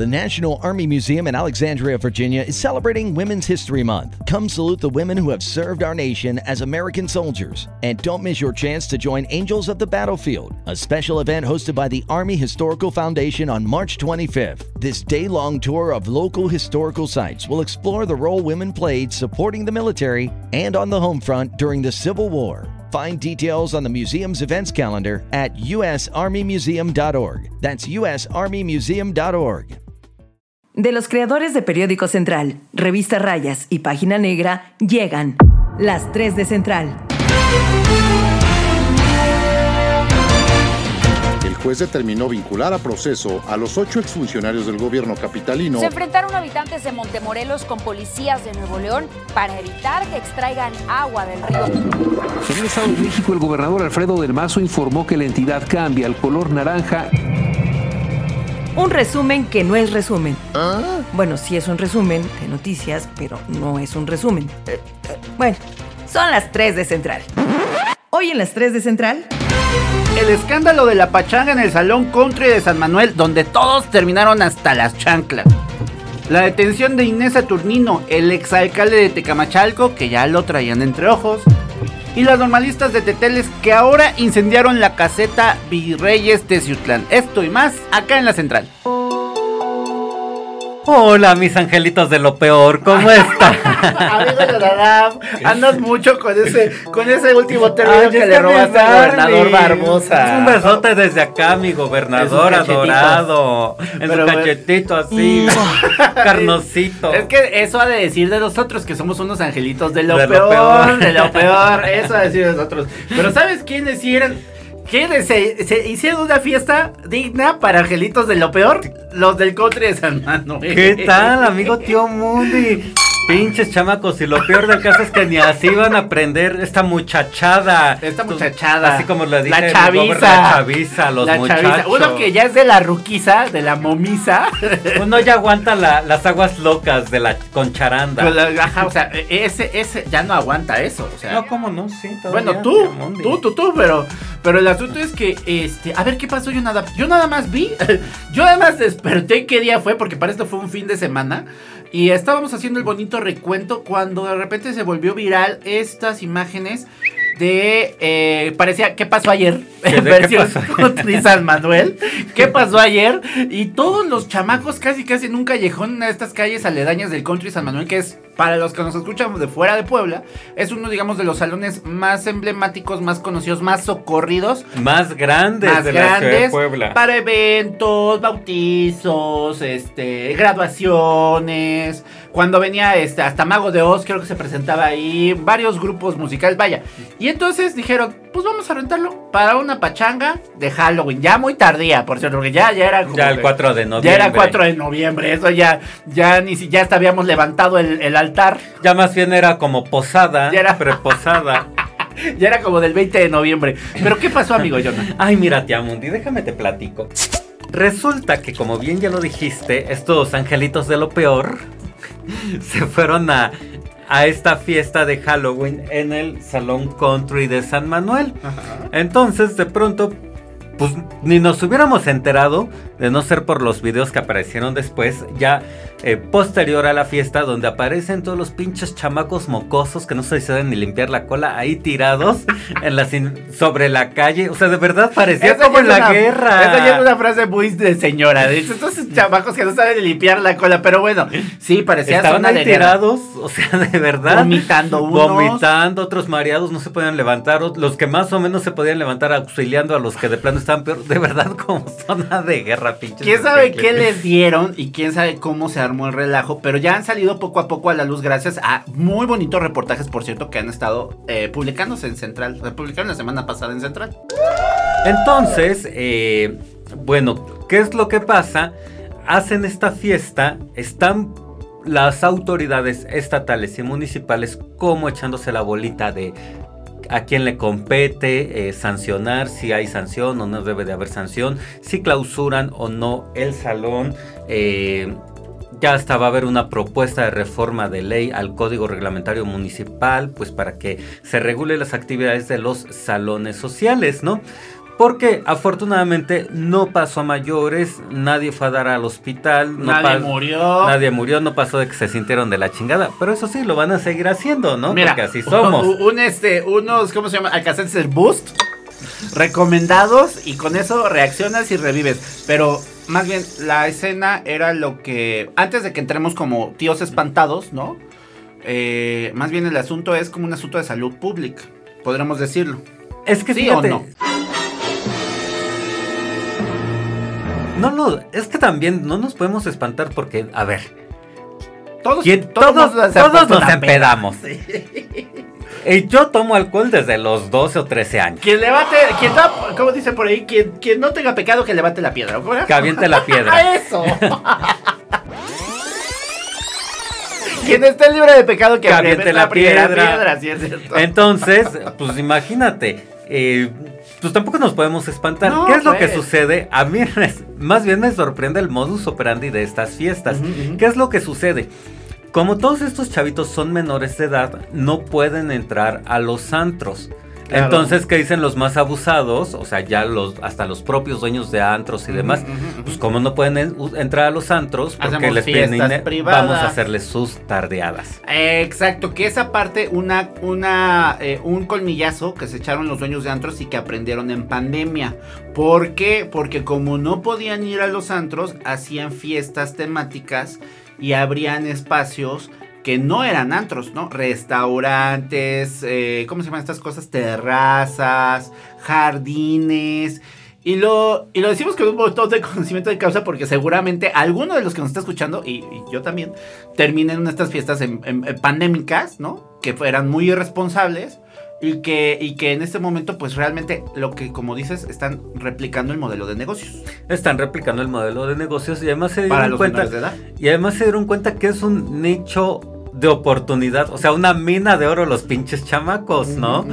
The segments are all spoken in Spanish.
The National Army Museum in Alexandria, Virginia is celebrating Women's History Month. Come salute the women who have served our nation as American soldiers. And don't miss your chance to join Angels of the Battlefield, a special event hosted by the Army Historical Foundation on March 25th. This day long tour of local historical sites will explore the role women played supporting the military and on the home front during the Civil War. Find details on the museum's events calendar at usarmymuseum.org. That's usarmymuseum.org. De los creadores de Periódico Central, Revista Rayas y Página Negra, llegan las 3 de Central. El juez determinó vincular a proceso a los ocho exfuncionarios del gobierno capitalino. Se enfrentaron habitantes de Montemorelos con policías de Nuevo León para evitar que extraigan agua del río. En el Estado de México, el gobernador Alfredo del Mazo informó que la entidad cambia al color naranja un resumen que no es resumen. Bueno, sí es un resumen de noticias, pero no es un resumen. Eh, eh, bueno, son las 3 de Central. Hoy en las 3 de Central. El escándalo de la pachanga en el Salón Country de San Manuel, donde todos terminaron hasta las chanclas. La detención de Inés Saturnino, el exalcalde de Tecamachalco, que ya lo traían entre ojos y las normalistas de Teteles que ahora incendiaron la caseta Virreyes de Ciutlán. Esto y más acá en la central. Hola, mis angelitos de lo peor, ¿cómo están? Amigo de andas mucho con ese, con ese último término que le robaste al gobernador Barbosa. Un besote desde acá, mi gobernador adorado. En su cachetito así, mm. carnosito. Es que eso ha de decir de nosotros que somos unos angelitos de lo, peor, de lo peor. Eso ha de decir de nosotros. Pero ¿sabes quiénes eran? ¿Qué? Se, se, hicieron una fiesta digna para angelitos de lo peor. Los del country de San Manuel. ¿Qué tal, amigo tío Mundi? Pinches chamacos, y lo peor del caso es que ni así van a aprender esta muchachada. Esta muchachada. Así como le dije, la chaviza. La chaviza, los muchachos. Uno que ya es de la ruquiza, de la momisa. Uno ya aguanta las aguas locas de la concharanda. ajá, o sea, ese, ese ya no aguanta eso. O sea, no, ¿cómo no? Sí, Bueno, tú, tú, tú, tú, pero, pero el asunto es que, este, a ver, ¿qué pasó? Yo nada, yo nada más vi, yo además desperté qué día fue, porque para esto fue un fin de semana. Y estábamos haciendo el bonito recuento cuando de repente se volvió viral estas imágenes de eh, parecía ¿qué pasó ayer? ¿Qué, versión ¿qué San Manuel. ¿Qué pasó ayer? Y todos los chamacos casi casi en un callejón en estas calles aledañas del country San Manuel que es para los que nos escuchan de fuera de Puebla, es uno, digamos, de los salones más emblemáticos, más conocidos, más socorridos. Más grandes de la ciudad de Puebla. Para eventos, bautizos, este, graduaciones. Cuando venía este, hasta Mago de Oz, creo que se presentaba ahí, varios grupos musicales, vaya. Y entonces dijeron, pues vamos a rentarlo para una pachanga de Halloween. Ya muy tardía, por cierto, porque ya, ya era Ya el 4 de noviembre. Ya era 4 de noviembre, eso ya, ya ni si ya habíamos levantado el, el ya más bien era como posada, ya era preposada. ya era como del 20 de noviembre. Pero ¿qué pasó, amigo Jonathan? Ay, mira, tía Mundi, déjame te platico. Resulta que, como bien ya lo dijiste, estos angelitos de lo peor se fueron a, a esta fiesta de Halloween en el Salón Country de San Manuel. Entonces, de pronto, pues ni nos hubiéramos enterado, de no ser por los videos que aparecieron después, ya eh, posterior a la fiesta donde aparecen todos los pinches chamacos mocosos que no se saben ni limpiar la cola ahí tirados en la sobre la calle. O sea, de verdad parecía como en la guerra. Esa ya es una frase muy de señora. De hecho, estos chamacos que no saben ni limpiar la cola. Pero bueno, sí, parecía Estaban ahí tirados, o sea, de verdad. Vomitando unos. Vomitando, otros mareados no se podían levantar. Los que más o menos se podían levantar auxiliando a los que de plano estaban peor. De verdad, como zona de guerra, pinches. ¿Quién sabe qué les dieron y quién sabe cómo se muy relajo, pero ya han salido poco a poco a la luz gracias a muy bonitos reportajes, por cierto, que han estado eh, publicándose en Central. Publicaron la semana pasada en Central. Entonces, eh, bueno, ¿qué es lo que pasa? Hacen esta fiesta, están las autoridades estatales y municipales como echándose la bolita de a quién le compete eh, sancionar, si hay sanción o no debe de haber sanción, si clausuran o no el salón. Eh, ya hasta va a haber una propuesta de reforma de ley al Código Reglamentario Municipal, pues para que se regule las actividades de los salones sociales, ¿no? Porque afortunadamente no pasó a mayores, nadie fue a dar al hospital, no Nadie murió. Nadie murió, no pasó de que se sintieron de la chingada. Pero eso sí, lo van a seguir haciendo, ¿no? Mira, Porque así somos. Un, este, unos, ¿cómo se llama? Alcacelser Boost. Recomendados y con eso reaccionas y revives. Pero más bien la escena era lo que... Antes de que entremos como tíos espantados, ¿no? Eh, más bien el asunto es como un asunto de salud pública. Podríamos decirlo. Es que ¿Sí fíjate, o no? No, no, es que también no nos podemos espantar porque, a ver, Todos, ¿quién- todos todos, nos- todos nos una peda. Y yo tomo alcohol desde los 12 o 13 años. Quien levante, quien da, ¿cómo dice por ahí? Quien, quien no tenga pecado que levante la piedra. ¿cómo era? Que aviente la piedra. ¡A eso! quien esté libre de pecado que, Que aviente la, piedra. piedra, sí es cierto. Entonces, pues imagínate, eh, pues tampoco nos podemos espantar. No, ¿Qué es lo que pues. sucede? A mí más bien me sorprende el modus operandi de estas fiestas. Ujú, ujú. ¿Qué es lo que sucede? Como todos estos chavitos son menores de edad, no pueden entrar a los antros. Claro. Entonces, ¿qué dicen los más abusados? O sea, ya los, hasta los propios dueños de antros y demás. Pues como no pueden en- entrar a los antros, porque Hacemos les piden privadas. vamos a hacerles sus tardeadas. Exacto, que esa parte, una, una, eh, un colmillazo que se echaron los dueños de antros y que aprendieron en pandemia. ¿Por qué? Porque como no podían ir a los antros, hacían fiestas temáticas y abrían espacios que no eran antros, ¿no? Restaurantes, eh, ¿cómo se llaman estas cosas? Terrazas, jardines. Y lo, y lo decimos con un montón de conocimiento de causa porque seguramente alguno de los que nos está escuchando, y, yo también, terminen en estas fiestas en- en pandémicas, ¿no? Que eran muy irresponsables y que, y que en este momento pues realmente lo que como dices están replicando el modelo de negocios Están replicando el modelo de negocios y además se para dieron los cuenta menores de edad. y además se dieron cuenta que es un nicho de oportunidad, o sea, una mina de oro los pinches chamacos, ¿no?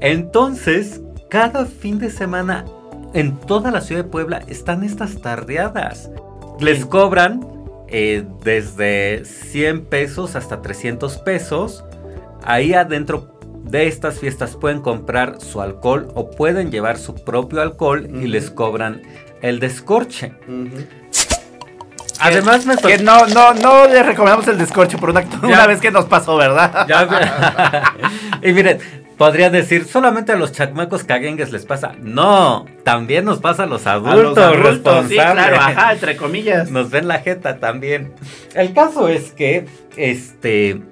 Entonces, cada fin de semana en toda la ciudad de Puebla están estas tardeadas. Les cobran eh, desde 100 pesos hasta 300 pesos. Ahí adentro de estas fiestas pueden comprar su alcohol o pueden llevar su propio alcohol y les cobran el descorche. Además me Que no, no, no les recomendamos el descorche por una, una vez que nos pasó, ¿verdad? Ya- y miren, podría decir, solamente a los chacmacos caguengues les pasa. No, también nos pasa a los A adultos, los adultos, responsables. sí, claro, ajá, entre comillas. Nos ven la jeta también. El caso es que, este,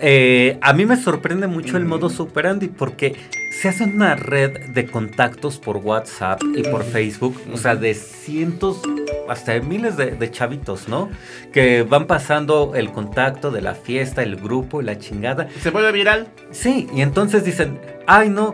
eh, a mí me sorprende mucho el modo operandi porque se hace una red de contactos por WhatsApp y por Facebook, o sea, de cientos, hasta de miles de, de chavitos, ¿no? Que van pasando el contacto de la fiesta, el grupo y la chingada. Se vuelve viral. Sí, y entonces dicen, ay no,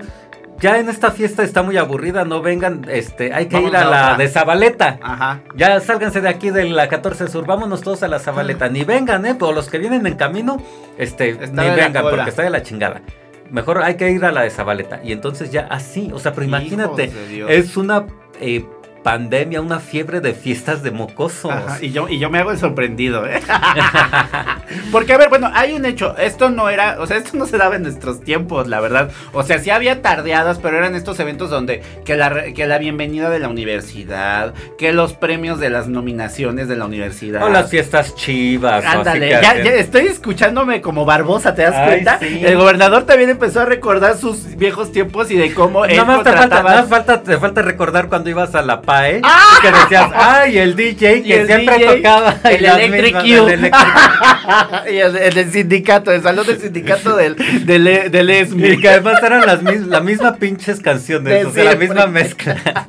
ya en esta fiesta está muy aburrida, no vengan, este, hay que Vamos ir a a la otra. de Zabaleta. Ajá. Ya sálganse de aquí de la 14 Sur, vámonos todos a la Zabaleta. Ni vengan, eh, pero los que vienen en camino, este, Está ni vengan, porque está de la chingada. Mejor hay que ir a la de Zabaleta. Y entonces ya así, o sea, pero imagínate, es una eh, pandemia, una fiebre de fiestas de mocosos. Ajá, y yo, y yo me hago el sorprendido, ¿eh? Porque, a ver, bueno, hay un hecho. Esto no era, o sea, esto no se daba en nuestros tiempos, la verdad. O sea, sí había tardeadas, pero eran estos eventos donde que la, que la bienvenida de la universidad, que los premios de las nominaciones de la universidad. O las fiestas chivas. Ándale, ya, estoy escuchándome como Barbosa, ¿te das Ay, cuenta? sí. El gobernador también empezó a recordar sus viejos tiempos y de cómo él Nada más te falta, más falta, te falta recordar cuando ibas a la PAE y que decías, ay, el DJ que el siempre DJ, tocaba el Electric mismas- Q. el Electric y el, el del sindicato, el salón del sindicato del, del, E- del ESMI. Y que además eran las mis- la misma pinches canciones, De o sea, la misma mezcla.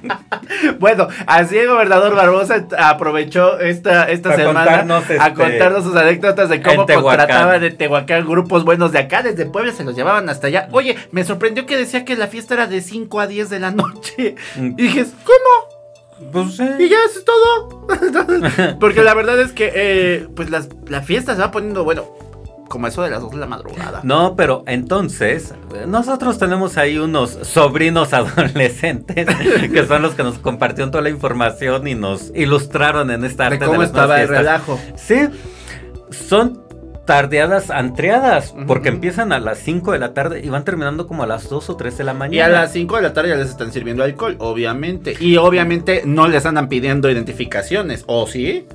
Bueno, así el gobernador Barbosa aprovechó esta, esta Para semana contarnos, a este, contarnos sus anécdotas de cómo contrataban en Tehuacán grupos buenos de acá, desde Puebla se los llevaban hasta allá. Oye, me sorprendió que decía que la fiesta era de 5 a 10 de la noche. Mm. Y dije, ¿cómo? Pues sí. Y ya eso es todo. Porque la verdad es que eh, pues las, la fiesta se va poniendo, bueno, como eso de las 2 de la madrugada. No, pero entonces, nosotros tenemos ahí unos sobrinos adolescentes que son los que nos compartieron toda la información y nos ilustraron en esta de arte cómo las nuevas estaba el relajo. Sí, son tardeadas antreadas, porque empiezan a las 5 de la tarde y van terminando como a las 2 o 3 de la mañana. Y a las 5 de la tarde ya les están sirviendo alcohol, obviamente. Y obviamente no les andan pidiendo identificaciones, ¿o sí?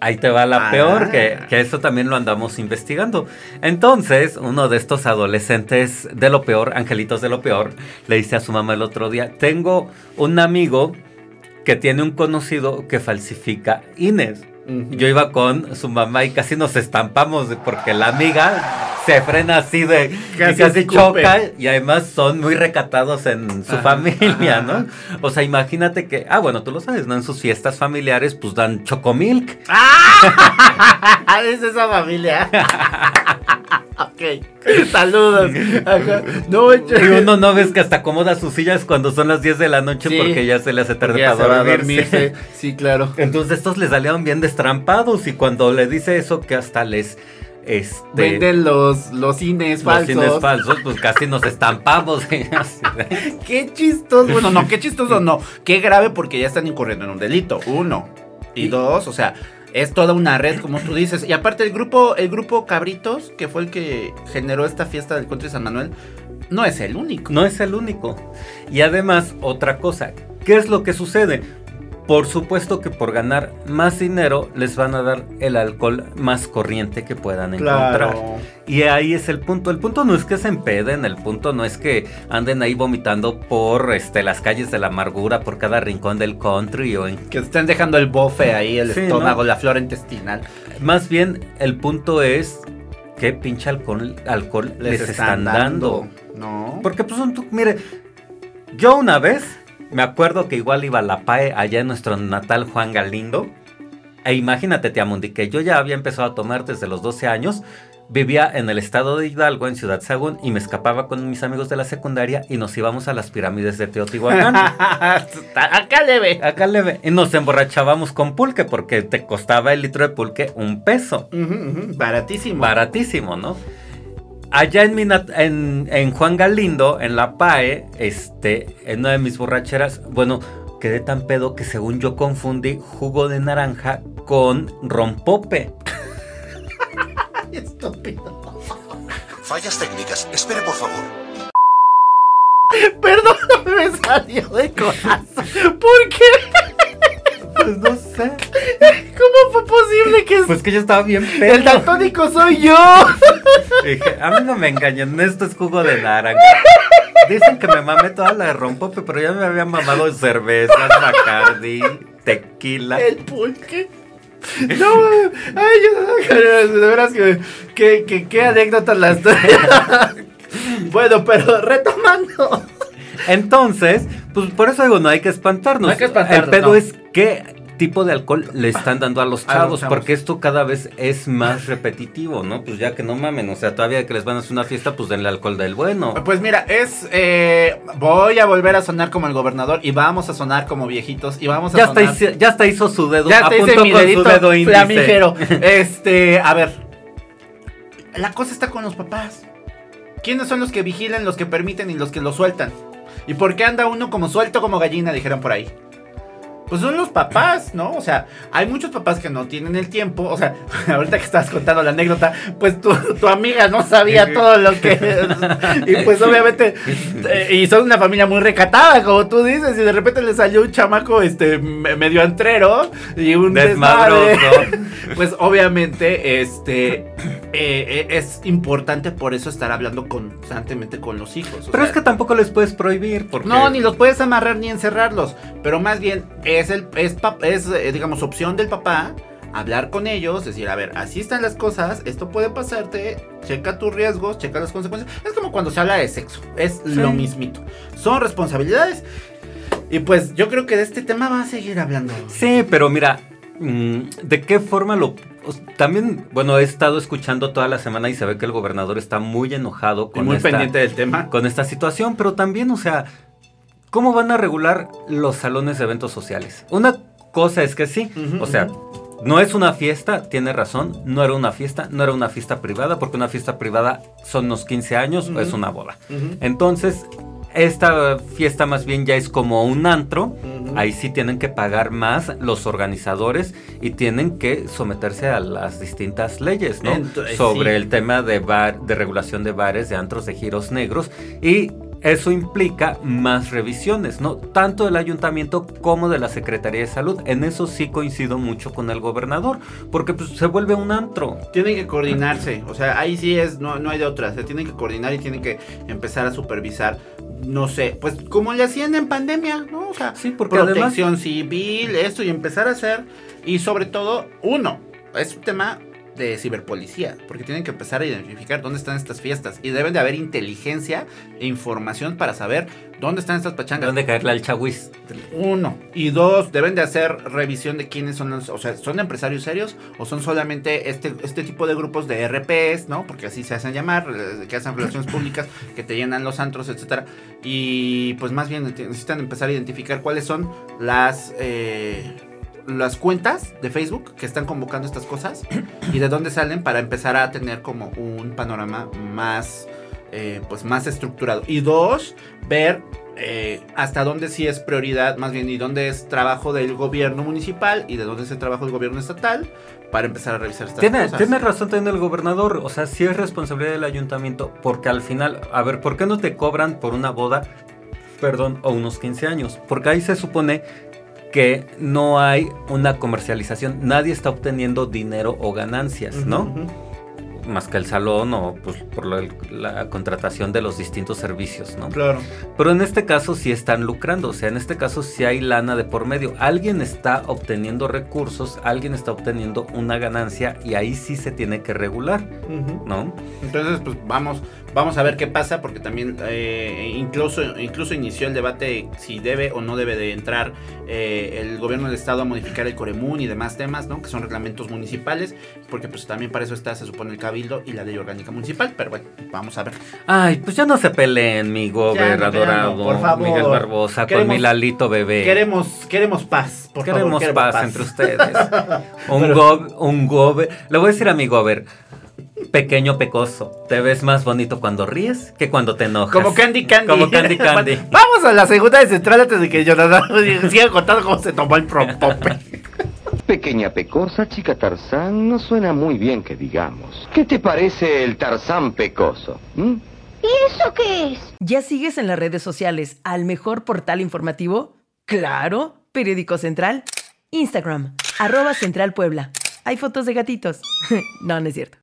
Ahí te va la Ah. peor, que, que eso también lo andamos investigando. Entonces, uno de estos adolescentes de lo peor, angelitos de lo peor, le dice a su mamá el otro día, tengo un amigo que tiene un conocido que falsifica INES. Yo iba con su mamá y casi nos estampamos porque la amiga se frena así de Casi y casi choca y además son muy recatados en su Ajá, familia, ajá, ¿no? ajá. O sea, imagínate que, ah, bueno, tú lo sabes, ¿no? En sus fiestas familiares pues dan chocomilk. ¡Ah! es esa familia. ok. Saludos. Ajá. No, Y uno no ves que hasta acomoda sus sillas cuando son las 10 de la noche Sí. porque ya se le hace tarde para dormirse. dormirse. Sí, claro. Entonces estos les salieron bien destrampados y cuando le dice eso que hasta les este Venden los, los cines los falsos. cines falsos, pues casi nos estampamos. Qué chistoso. Bueno, no, qué chistoso no. Qué grave porque ya están incurriendo en un delito. Uno. Y, Y- dos, o sea, es toda una red, como tú dices. Y aparte, el grupo, el grupo Cabritos, que fue el que generó esta fiesta del Country San Manuel, no es el único. no es el único. Y además, otra cosa, ¿qué es lo que sucede? Por supuesto que por ganar más dinero les van a dar el alcohol más corriente que puedan encontrar. Y ahí es el punto. El punto no es que se empeden, el punto no es que anden ahí vomitando por este, las calles de la amargura, por cada rincón del country. O en- Que estén dejando el bofe ahí, el Sí, estómago, ¿no? la flora intestinal. Más bien, el punto es qué pinche alcohol, alcohol les, están dando. No. Porque pues un mire, yo una vez me acuerdo que igual iba a la PAE allá en nuestro natal Juan Galindo. E imagínate, Tiamundi, que yo ya había empezado a tomar desde los 12 años. Vivía en el estado de Hidalgo, en Ciudad Sagún, y me escapaba con mis amigos de la secundaria y nos íbamos a las pirámides de Teotihuacán. Acá le ve. Acá leve. Y nos emborrachábamos con pulque porque te costaba el litro de pulque un peso. Baratísimo. Baratísimo, ¿no? Allá en, mi en, en Juan Galindo, en la PAE, este, en una de mis borracheras, bueno, quedé tan pedo que según yo confundí jugo de naranja con rompope. Fallas técnicas. Espere, por favor. Perdón, me salió de corazón. ¿Por qué? Pues no sé. ¿Cómo fue posible que Pues que yo estaba bien pedo. el daltónico soy yo? Dije, a mí no me engañen, esto es jugo de naranja. Dicen que me mamé toda la rompope, pero ya me había mamado cervezas, bacardi, tequila. El pulque. No, ay, yo, de veras que, que, que, qué anécdotas las Bueno, pero retomando. Entonces, pues por eso digo, no hay que espantarnos. No hay que espantarnos, El pedo no. es qué tipo de alcohol le están dando a los chavos, porque esto cada vez es más repetitivo, ¿no? Pues ya que no mamen, o sea, todavía que les van a hacer una fiesta, pues denle alcohol del bueno. Pues mira, es. eh, voy a volver a sonar como el gobernador y vamos a sonar como viejitos y vamos a Ya sonar. hice- ya hasta hizo su dedo, Ya hice apuntó mi con dedito su dedo índice. Este, a ver. La cosa está con los papás. ¿Quiénes son los que vigilan, los que permiten y los que lo sueltan? ¿Y por qué anda uno como suelto como gallina, dijeron por ahí? Pues son los papás, ¿no? O sea, hay muchos papás que no tienen el tiempo. O sea, ahorita que estabas contando la anécdota, pues tu, tu amiga no sabía todo lo que. y pues obviamente. eh, y son una familia muy recatada, como tú dices. Y de repente le salió un chamaco este me- medio antrero y un Desmadroso. desmadre. Pues obviamente, este. eh, eh, es importante por eso estar hablando constantemente con los hijos. Pero sea, es que tampoco les puedes prohibir, porque... no, ni los puedes amarrar ni encerrarlos. Pero más bien es el es, es eh, digamos opción del papá hablar con ellos, decir, a ver, así están las cosas, esto puede pasarte, checa tus riesgos, checa las consecuencias. Es como cuando se habla de sexo, es lo mismito. Son responsabilidades. Y pues yo creo que de este tema va a seguir hablando. Sí, pero mira, mm, ¿de qué forma lo... También, bueno, he estado escuchando toda la semana y se ve que el gobernador está muy enojado Y con muy esta, pendiente del tema. con esta situación, pero también, o sea, ¿cómo van a regular los salones de eventos sociales? Una cosa es que sí, o sea, no es una fiesta, tiene razón, no era una fiesta, no era una fiesta privada, porque una fiesta privada son unos 15 años o es una boda. Entonces, Esta fiesta más bien ya es como un antro. Ahí sí tienen que pagar más los organizadores y tienen que someterse a las distintas leyes, ¿no? Sobre sí. el tema de bar, de regulación de bares, de antros, de giros negros y eso implica más revisiones, ¿no? Tanto del ayuntamiento como de la Secretaría de Salud. En eso sí coincido mucho con el gobernador, porque pues, se vuelve un antro. Tienen que coordinarse, o sea, ahí sí es, no, no hay de otra, se tienen que coordinar y tienen que empezar a supervisar, no sé, pues como le hacían en pandemia, ¿no? O sea, Sí, porque protección civil, esto y empezar a hacer, y sobre todo, uno, es un tema de ciberpolicía, porque tienen que empezar a identificar dónde están estas fiestas y deben de haber inteligencia e información para saber dónde están estas pachangas. ¿Dónde caerle al chagüis? Uno. Y dos, deben de hacer revisión de quiénes son los, o sea, ¿son empresarios serios o son solamente este, este tipo de grupos de RPs, ¿no? Porque así se hacen llamar, eh, que hacen relaciones públicas, que te llenan los antros, etcétera. Y pues más bien necesitan empezar a identificar cuáles son las eh, las cuentas de Facebook que están convocando estas cosas y de dónde salen para empezar a tener como un panorama más eh, pues más estructurado. Y dos, ver eh, hasta dónde sí es prioridad, más bien, y dónde es trabajo del gobierno municipal y de dónde es el trabajo del gobierno estatal para empezar a revisar estas Tiene, cosas. tiene razón también el gobernador, o sea, sí es responsabilidad del ayuntamiento, porque al final, a ver, ¿por qué no te cobran por una boda, perdón, o unos 15 años? Porque ahí se supone que no hay una comercialización, nadie está obteniendo dinero o ganancias, ¿no? Más que el salón o pues, por la contratación de los distintos servicios, ¿no? Claro. Pero en este caso sí están lucrando, o sea, en este caso sí hay lana de por medio. Alguien está obteniendo recursos, alguien está obteniendo una ganancia y ahí sí se tiene que regular. ¿no? Entonces, pues vamos, vamos a ver qué pasa, porque también eh, incluso, incluso inició el debate si debe o no debe de entrar eh, el gobierno del estado a modificar el Coremún y demás temas, ¿no? Que son reglamentos municipales, porque pues también para eso está, se supone, el cabildo y la ley orgánica municipal, pero bueno, vamos a ver. Ay, pues ya no se peleen, mi gober Ya no, por favor. Miguel Barbosa, Queremos- con mi Lalito bebé. Queremos, queremos paz, por Queremos favor, paz, entre ustedes. Un, Pero- gob, un gober. Le voy a decir a mi gober. Pequeño pecoso, te ves más bonito cuando ríes que cuando te enojas. Como Candy Candy. Como Candy Candy. Vamos a la segunda de central antes de que Jonathan siga contando cómo se tomó el propope. Pequeña pecosa, chica Tarzán, no suena muy bien que digamos. ¿Qué te parece el Tarzán pecoso? ¿Mm? ¿Y eso qué es? ¿Ya sigues en las redes sociales al mejor portal informativo? Claro, Periódico Central. Instagram, arroba Central Puebla. Hay fotos de gatitos. no, no es cierto.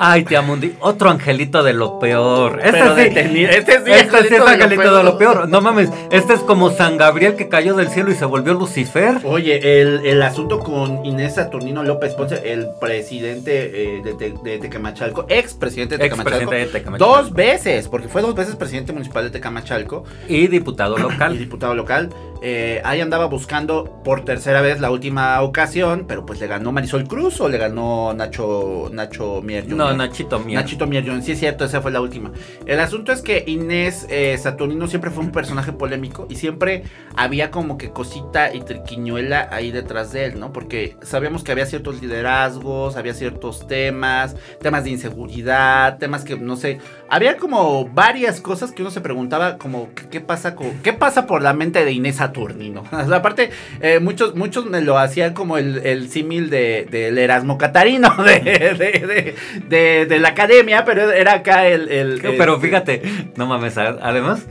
Ay, te amundi, otro angelito de lo peor. Este Pero sí, detenido, este sí, este sí angelito es de lo angelito de lo peor. No mames, este es como San Gabriel que cayó del cielo y se volvió Lucifer. Oye, el, el asunto con Inés Saturnino López Ponce, el presidente eh, de, Te- de Tecamachalco, ex presidente de Tecamachalco, Expresidente de Tecamachalco. dos veces, porque fue dos veces presidente municipal de Tecamachalco Y diputado y local. diputado local. eh, ahí andaba buscando por tercera vez la última ocasión, pero pues le ganó Marisol Cruz o le ganó Nacho Nacho Mier No, Nachito Mier. Nachito Mier Jr., sí es cierto, esa fue la última. El asunto es que Inés eh, Saturnino siempre fue un personaje polémico y siempre había como que cosita y triquiñuela ahí detrás de él, ¿no? Porque sabíamos que había ciertos liderazgos, había ciertos temas, temas de inseguridad, temas que, no sé, había como varias cosas que uno se preguntaba como, ¿qué, pasa, con, qué pasa por la mente de Inés Saturnino? O sea, aparte, eh, muchos, muchos me lo hacían como el, el símil de- del Erasmo Catarino de, de, de- de- de la academia, pero era acá el... el- Pero fíjate, no mames, además,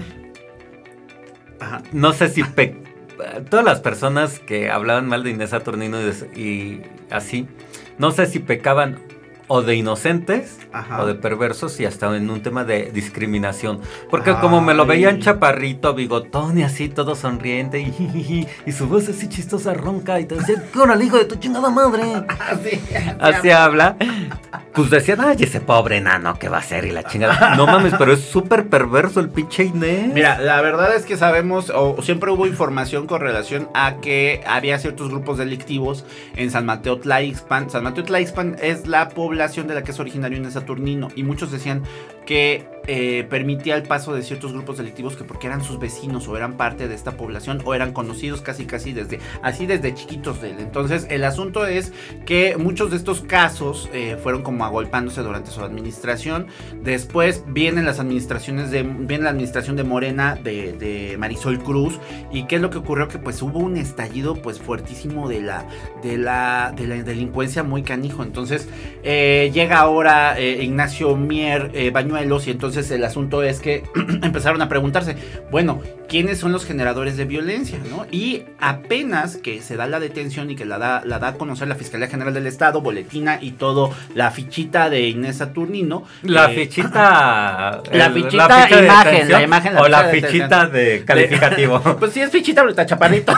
Ajá. no sé si todas las personas que hablaban mal de Inés Saturnino y, y así, no sé si pecaban o de inocentes Ajá. o de perversos y hasta en un tema de discriminación. Porque como me lo Ay. veían chaparrito, bigotón y así, todo sonriente y, y su voz así chistosa, ronca y te decía, ¿qué hora, hijo de tu chingada madre? Así, Así habla. Pues decían, ay, ese pobre nano, ¿qué va a hacer? Y la chingada. No mames, pero es súper perverso el pinche Inés. Mira, la verdad es que sabemos, o siempre hubo información con relación a que había ciertos grupos delictivos en San Mateo Tlaixpan. San Mateo Tlaixpan es la población de la que es originario Inés Saturnino. Y muchos decían, que eh, permitía el paso de ciertos grupos delictivos que porque eran sus vecinos o eran parte de esta población o eran conocidos casi casi desde así desde chiquitos de él. Entonces el asunto es que muchos de estos casos eh, fueron como agolpándose durante su administración. Después vienen las administraciones de la administración de Morena de, de Marisol Cruz y qué es lo que ocurrió que pues hubo un estallido pues fuertísimo de la de la de la delincuencia muy canijo. Entonces eh, llega ahora Ignacio Mier Bañuelos y entonces el asunto es que empezaron a preguntarse, bueno, ¿quiénes son los generadores de violencia? ¿no? Y apenas que se da la detención y que la da, la da a conocer la Fiscalía General del Estado, boletina y todo, la fichita de Inés Saturnino. La eh, fichita... la fichita imagen, la imagen. o la fichita de calificativo. pues sí, es fichita ahorita, chaparrito.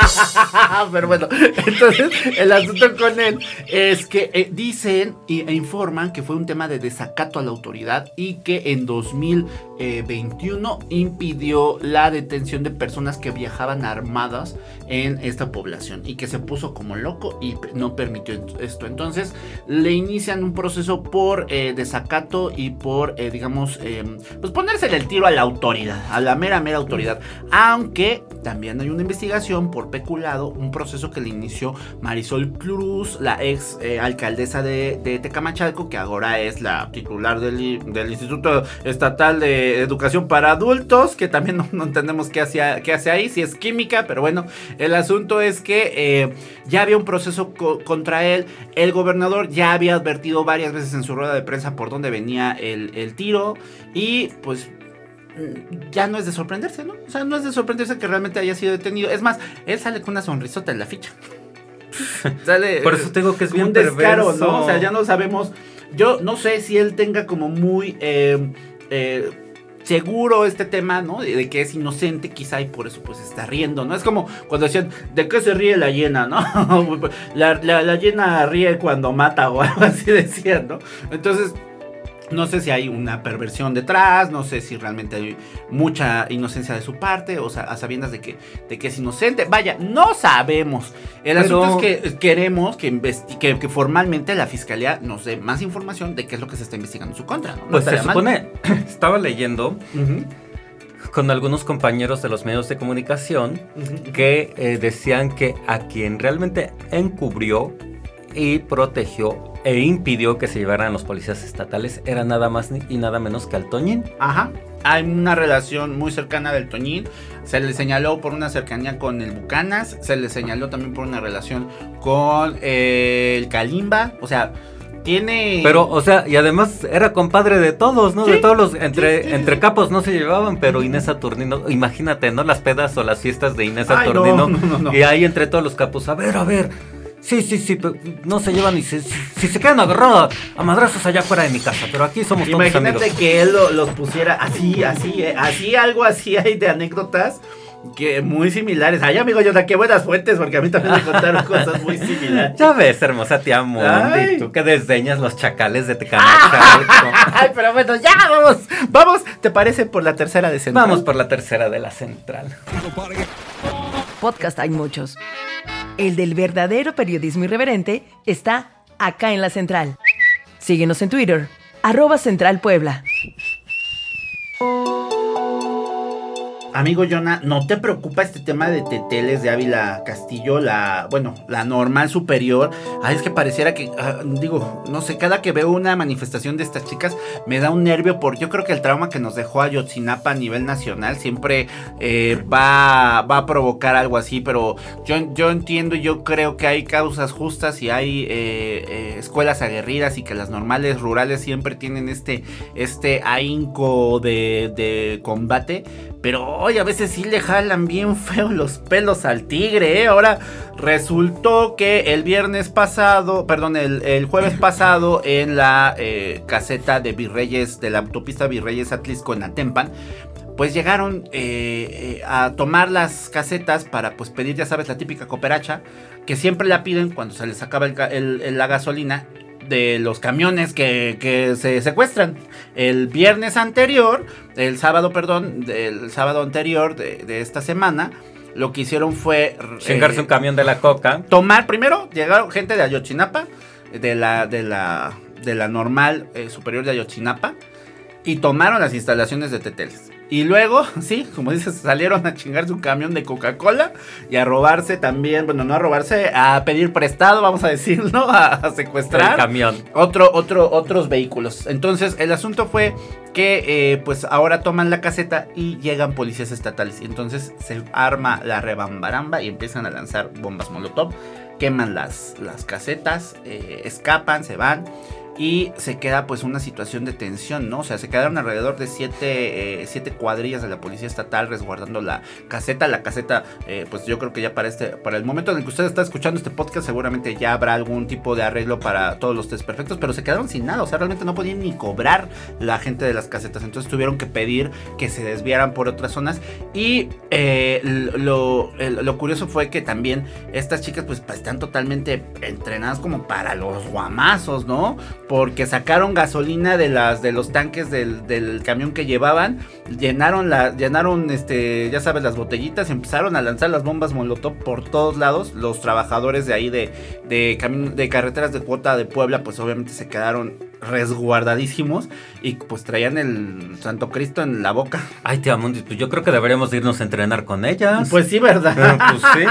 Pero bueno, entonces el asunto con él es que eh, dicen e informan que fue un tema de desacato a la autoridad y que en 2021 impidió la detención de personas que viajaban armadas en esta población y que se puso como loco y no permitió esto. Entonces le inician un proceso por eh, desacato y por, eh, digamos, em, pues ponérsele el tiro a la autoridad, a la mera, mera autoridad. Aunque también hay una investigación por peculado, un proceso que le inició Marisol Cruz, la ex eh, alcaldesa de, Tecamachalco, que ahora es la titular del, del Instituto Estatal de Educación para Adultos, que también no, entendemos qué hace, qué hace ahí, si es química, pero bueno, el asunto es que eh, ya había un proceso contra él, el gobernador ya había advertido varias veces en su rueda de prensa por dónde venía el, el tiro y pues ya no es de sorprenderse, ¿no? O sea, no es de sorprenderse que realmente haya sido detenido. Es más, él sale con una sonrisota en la ficha. sale, Por eso tengo que es bien un descaro, ¿no? O sea, ya no sabemos yo no sé si él tenga como muy eh, eh, seguro este tema, ¿no? De, que es inocente quizá y por eso pues está riendo, ¿no? Es como cuando decían, ¿de qué se ríe la hiena, no? la, la, la, hiena ríe cuando mata o algo así decían, ¿no? Entonces no sé si hay una perversión detrás, no sé si realmente hay mucha inocencia de su parte, o sea, a sabiendas de que, de que es inocente. Vaya, no sabemos. El asunto es que queremos que, que, formalmente la fiscalía nos dé más información de qué es lo que se está investigando en su contra. ¿no? pues se supone, estaba leyendo con algunos compañeros de los medios de comunicación que eh, decían que a quien realmente encubrió y protegió e impidió que se llevaran los policías estatales era nada más y nada menos que al Toñín. Ajá. Hay una relación muy cercana del Toñín. Se le señaló por una cercanía con el Bucanas. Se le señaló también por una relación con eh, el Kalimba. O sea, tiene. Pero, o sea, y además era compadre de todos, ¿no? De todos los. Entre, entre capos no se llevaban, pero Inés Saturnino. Imagínate, ¿no? Las pedas o las fiestas de Inés Saturnino. y ahí entre todos los capos. A ver, a ver Sí, sí, sí, no se llevan y si se quedan agarrados a madrazos allá fuera de mi casa, pero aquí somos todos Imagínate que él los pusiera así, así, eh, así, algo así hay de anécdotas que muy similares. Ay, amigo, yo qué buenas fuentes, porque a mí también me contaron cosas muy similares. Ya ves, hermosa tía Mundi, tú que desdeñas los chacales de Tecamachalco. Ay, pero bueno, ya vamos, vamos, ¿te parece por la tercera de Central? Vamos por la tercera de la Central. Podcast hay muchos el del verdadero periodismo irreverente, está acá en la central. Síguenos en Twitter, arroba Central Puebla. Amigo Jonah, ¿no te preocupa este tema de Teteles de Ávila Castillo? La, bueno, la normal superior. Ay, es que pareciera que, ah, digo, no sé, cada que veo una manifestación de estas chicas me da un nervio por, yo creo que el trauma que nos dejó Ayotzinapa a nivel nacional siempre eh, va, va a provocar algo así, pero yo, yo entiendo y yo creo que hay causas justas y hay eh, eh, escuelas aguerridas y que las normales rurales siempre tienen este, este ahínco de, de combate pero hoy a veces sí le jalan bien feo los pelos al tigre, ¿eh? Ahora resultó que el viernes pasado, perdón, el, jueves pasado en la eh, caseta de Virreyes, de la autopista Virreyes Atlisco en Atempan, pues llegaron eh, a tomar las casetas para pues pedir, ya sabes, la típica cooperacha, que siempre la piden cuando se les acaba la gasolina de los camiones que, se secuestran. El viernes anterior, el sábado, perdón, el sábado anterior de, esta semana, lo que hicieron fue... Chingarse eh, un camión de la coca. Tomar, primero, llegaron gente de Ayotzinapa, de la, de la, de la normal eh, superior de Ayotzinapa, y tomaron las instalaciones de Teteles. Y luego, sí, como dices, salieron a chingarse un camión de Coca-Cola y a robarse también, bueno, no a robarse, a pedir prestado, vamos a decirlo, a, a secuestrar. El camión. Otro, otro, otros vehículos. Entonces, el asunto fue que, eh, pues, ahora toman la caseta y llegan policías estatales. Y entonces se arma la rebambaramba y empiezan a lanzar bombas molotov. Queman las, las casetas, eh, escapan, se van y se queda pues una situación de tensión, ¿no? O sea, se quedaron alrededor de siete, eh, siete cuadrillas de la policía estatal resguardando la caseta. La caseta, eh, pues yo creo que ya para este, para el momento en el que usted está escuchando este podcast, seguramente ya habrá algún tipo de arreglo para todos los test perfectos, pero se quedaron sin nada, o sea, realmente no podían ni cobrar la gente de las casetas, entonces tuvieron que pedir que se desviaran por otras zonas y eh, lo, lo curioso fue que también estas chicas pues están totalmente entrenadas como para los guamazos, ¿no? Porque sacaron gasolina de las de los tanques del, del camión que llevaban, llenaron la llenaron este, ya sabes, las botellitas y empezaron a lanzar las bombas molotov por todos lados. Los trabajadores de ahí de de, de carreteras de cuota de Puebla pues obviamente se quedaron resguardadísimos y pues traían el Santo Cristo en la boca. Ay, tía Mundi, pues yo creo que deberíamos irnos a entrenar con ellas. Pues sí, ¿verdad? Eh, pues sí,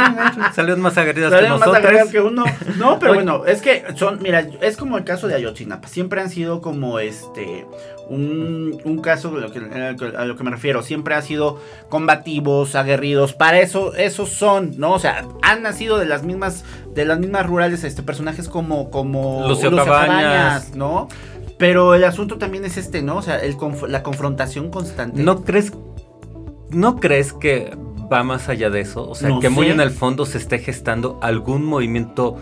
salieron más aguerridas que Salieron más nosotros. aguerridas que uno. No, pero Oye. bueno, es que son, mira, es como el caso de Ayotzinapa. Siempre han sido como este, un, un caso a lo, que, a lo que me refiero. Siempre ha sido combativos, aguerridos. Para eso, esos son, ¿no? O sea, han nacido de las mismas, de las mismas rurales, este, personajes como, como Lucio Cabañas. ¿no? Pero el asunto también es este, ¿no? O sea, el conf- la confrontación constante. ¿No crees, ¿No crees que va más allá de eso? O sea, No que muy en el fondo se esté gestando algún movimiento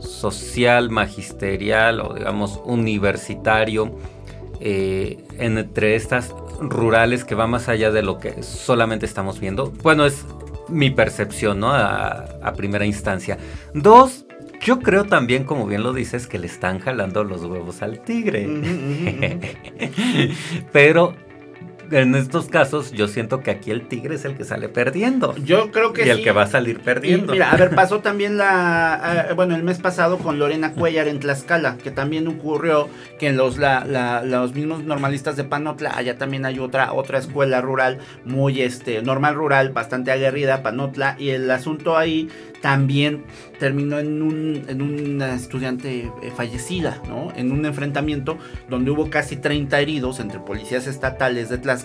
social, magisterial o digamos universitario eh, entre estas rurales que va más allá de lo que solamente estamos viendo. Bueno, es mi percepción, ¿no? A, a primera instancia. Dos, yo creo también, como bien lo dices, que le están jalando los huevos al tigre. Pero en estos casos yo siento que aquí el tigre es el que sale perdiendo. Yo creo que Y el que va a salir Y perdiendo. mira, a ver, pasó también la. bueno, el mes pasado con Lorena Cuellar en Tlaxcala, que también ocurrió que en los, la- la- los mismos normalistas de Panotla, allá también hay otra, otra escuela rural, muy este, normal rural, bastante aguerrida, Panotla, y el asunto ahí también terminó en un en una estudiante eh, fallecida, ¿no? En un enfrentamiento donde hubo casi 30 heridos entre policías estatales de Tlaxcala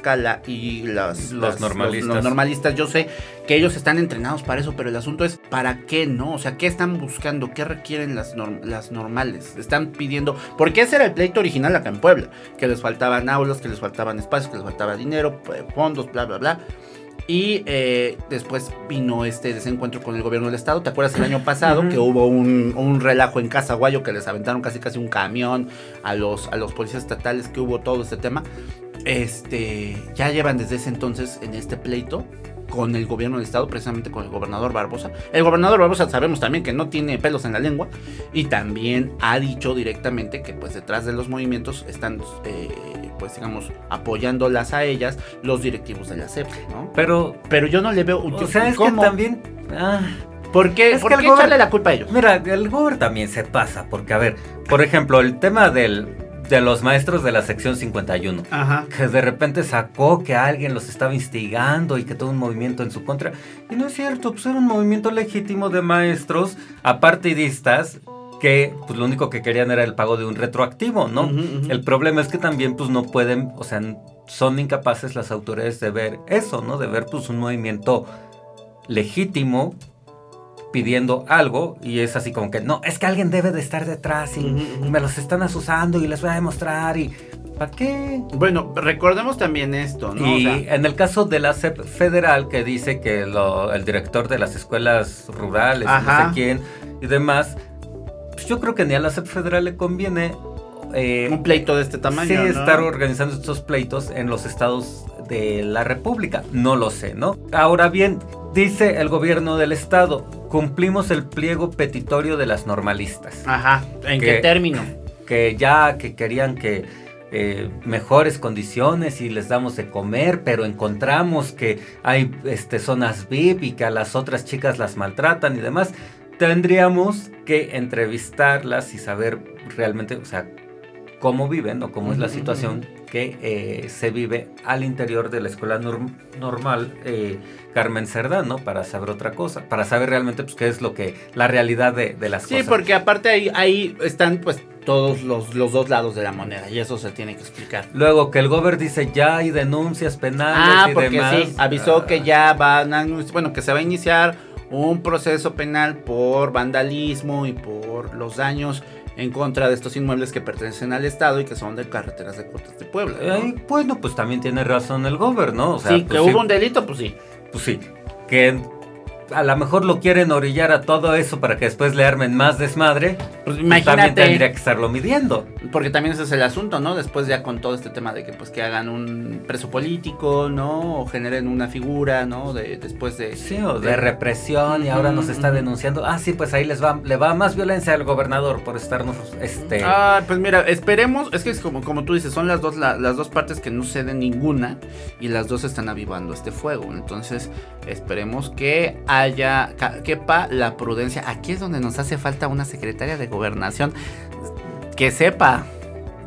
y las- Los las- normalistas. los normalistas. Yo sé que ellos están entrenados para eso, pero el asunto es ¿para qué no? O sea, ¿qué están buscando? ¿Qué requieren las, norm- las normales? Están pidiendo, porque ese era el pleito original acá en Puebla, que les faltaban aulas, que les faltaban espacios, que les faltaba dinero, eh, fondos, bla, bla, bla. Y eh, después vino este desencuentro con el gobierno del estado. ¿Te acuerdas el año pasado que hubo un, un relajo en Casaguayo que les aventaron casi casi un camión a los, a los policías estatales que hubo todo este tema? Este, ya llevan desde ese entonces en este pleito con el gobierno del estado, precisamente con el gobernador Barbosa. El gobernador Barbosa sabemos también que no tiene pelos en la lengua y también ha dicho directamente que pues detrás de los movimientos están eh, pues digamos apoyándolas a ellas los directivos de la CEP, ¿no? Pero, Pero yo no le veo o sea, es que también... ah, ¿Por qué, Es ¿por que qué el gober- echarle la culpa a ellos? Mira, el Gober también se pasa, porque a ver, por ejemplo, el tema del, de los maestros de la sección 51, Ajá. que de repente sacó que alguien los estaba instigando y que todo un movimiento en su contra. Y no es cierto, pues era un movimiento legítimo de maestros apartidistas que pues lo único que querían era el pago de un retroactivo, ¿no? El problema es que también pues no pueden, o sea, son incapaces las autoridades de ver eso, ¿no? De ver pues un movimiento legítimo pidiendo algo y es así como que no, es que alguien debe de estar detrás y, me los están asusando y les voy a demostrar y ¿para qué? Bueno, recordemos también esto, ¿no? O Y sea, en el caso de la SEP federal que dice que lo- el director de las escuelas rurales, no Ajá. sé quién y demás, pues yo creo que ni a la SEP federal le conviene eh, un pleito de este tamaño. sí, ¿no? estar organizando estos pleitos en los estados de la República. No lo sé, ¿no? Ahora bien, dice el gobierno del estado, cumplimos el pliego petitorio de las normalistas. Ajá. ¿En Que- qué término? Que ya que querían que eh, mejores condiciones y les damos de comer, pero encontramos que hay este, zonas VIP y que a las otras chicas las maltratan y demás. Tendríamos que entrevistarlas y saber realmente, o sea, cómo viven o cómo es la situación que eh, se vive al interior de la escuela normal eh, Carmen Cerdán, ¿no? Para saber otra cosa, para saber realmente pues, qué es lo que, la realidad de, las cosas. Sí, porque aparte ahí, ahí están pues todos los, los dos lados de la moneda y eso se tiene que explicar. Luego que el gobierno dice ya hay denuncias penales ah, y porque demás. Sí, avisó que ya van a, bueno, que se va a iniciar un proceso penal por vandalismo y por los daños en contra de estos inmuebles que pertenecen al Estado y que son de carreteras de Cortes de Puebla. bueno, pues también tiene razón el gobierno. O sea, sí, pues que hubo un delito, pues sí. Pues sí, que a lo mejor lo quieren orillar a todo eso para que después le armen más desmadre, pues, pues imagínate, también tendría que estarlo midiendo. Porque también ese es el asunto, ¿no? Después ya con todo este tema de que pues que hagan un preso político, ¿no? O generen una figura, ¿no? De, después de... Sí, o de, represión y ahora nos está denunciando. Ah, sí, pues ahí les va, le va más violencia al gobernador por estarnos, este... Ah, pues mira, esperemos, es que es como, como tú dices, son las dos, las dos partes que no ceden ninguna y las dos están avivando este fuego. Entonces, esperemos que haya, quepa la prudencia. Aquí es donde nos hace falta una secretaria de gobernación que sepa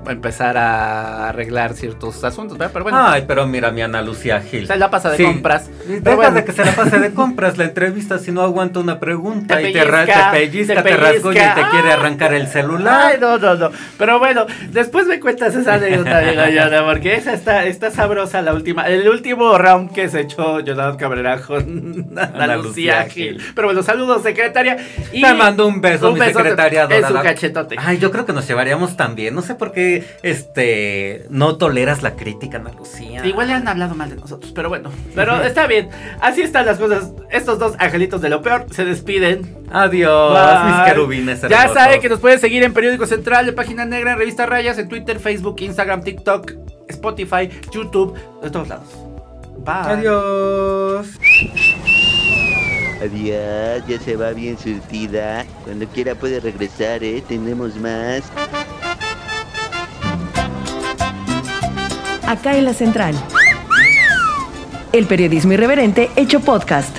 empezar a arreglar ciertos asuntos, ¿verdad? Pero bueno. Ay, pero mira mi Ana Lucía Gil. Se la pasa de compras. Deja de que se la pase de compras la entrevista si no aguanta una pregunta y te, pellizca, te pellizca, te, rasguña y te quiere arrancar el celular. Ay, no, no, no. Pero bueno, después me cuentas esa anécdota, digo porque esa está, está sabrosa la última, el último round que se echó Jonathan Cabrera con Ana, Lucía, Gil. Pero bueno, saludos, secretaria. Y te mando un beso, un mi secretaria. En su cachetote. Ay, yo creo que nos llevaríamos también. No sé por qué este, no toleras la crítica, Ana Lucía. Igual le han hablado mal de nosotros, pero bueno. Pero está bien. Así están las cosas. Estos dos angelitos de lo peor se despiden. Adiós, mis querubines. Ya saben que nos pueden seguir en Periódico Central, de Página Negra, en Revista Rayas, en Twitter, Facebook, Instagram, TikTok, Spotify, YouTube, de todos lados. Bye. Adiós. Adiós, ya se va bien surtida. Cuando quiera puede regresar, ¿eh? Tenemos más. Acá en la central. El periodismo irreverente hecho podcast.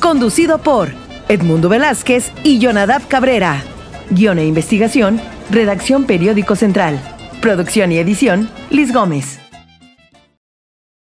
Conducido por Edmundo Velázquez y Jonadab Cabrera. Guión e investigación, redacción Periódico Central. Producción y edición, Liz Gómez.